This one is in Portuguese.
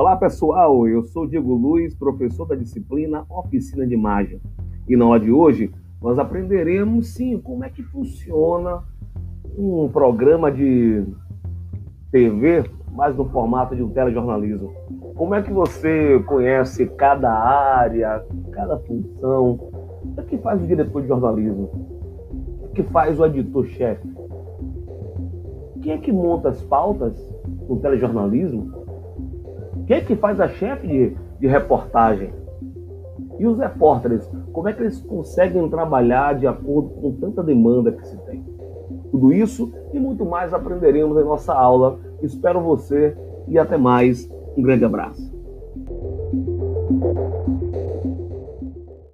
Olá pessoal, eu sou Diego Luiz, professor da disciplina Oficina de Imagem. E na aula de hoje nós aprenderemos sim como é que funciona um programa de TV, mas no formato de um telejornalismo. Como é que você conhece cada área, cada função? O que faz o diretor de jornalismo? O que faz o editor-chefe? Quem é que monta as pautas no telejornalismo? Quem que faz a chefe de, de reportagem? E os repórteres, como é que eles conseguem trabalhar de acordo com tanta demanda que se tem? Tudo isso e muito mais aprenderemos em nossa aula. Espero você e até mais. Um grande abraço.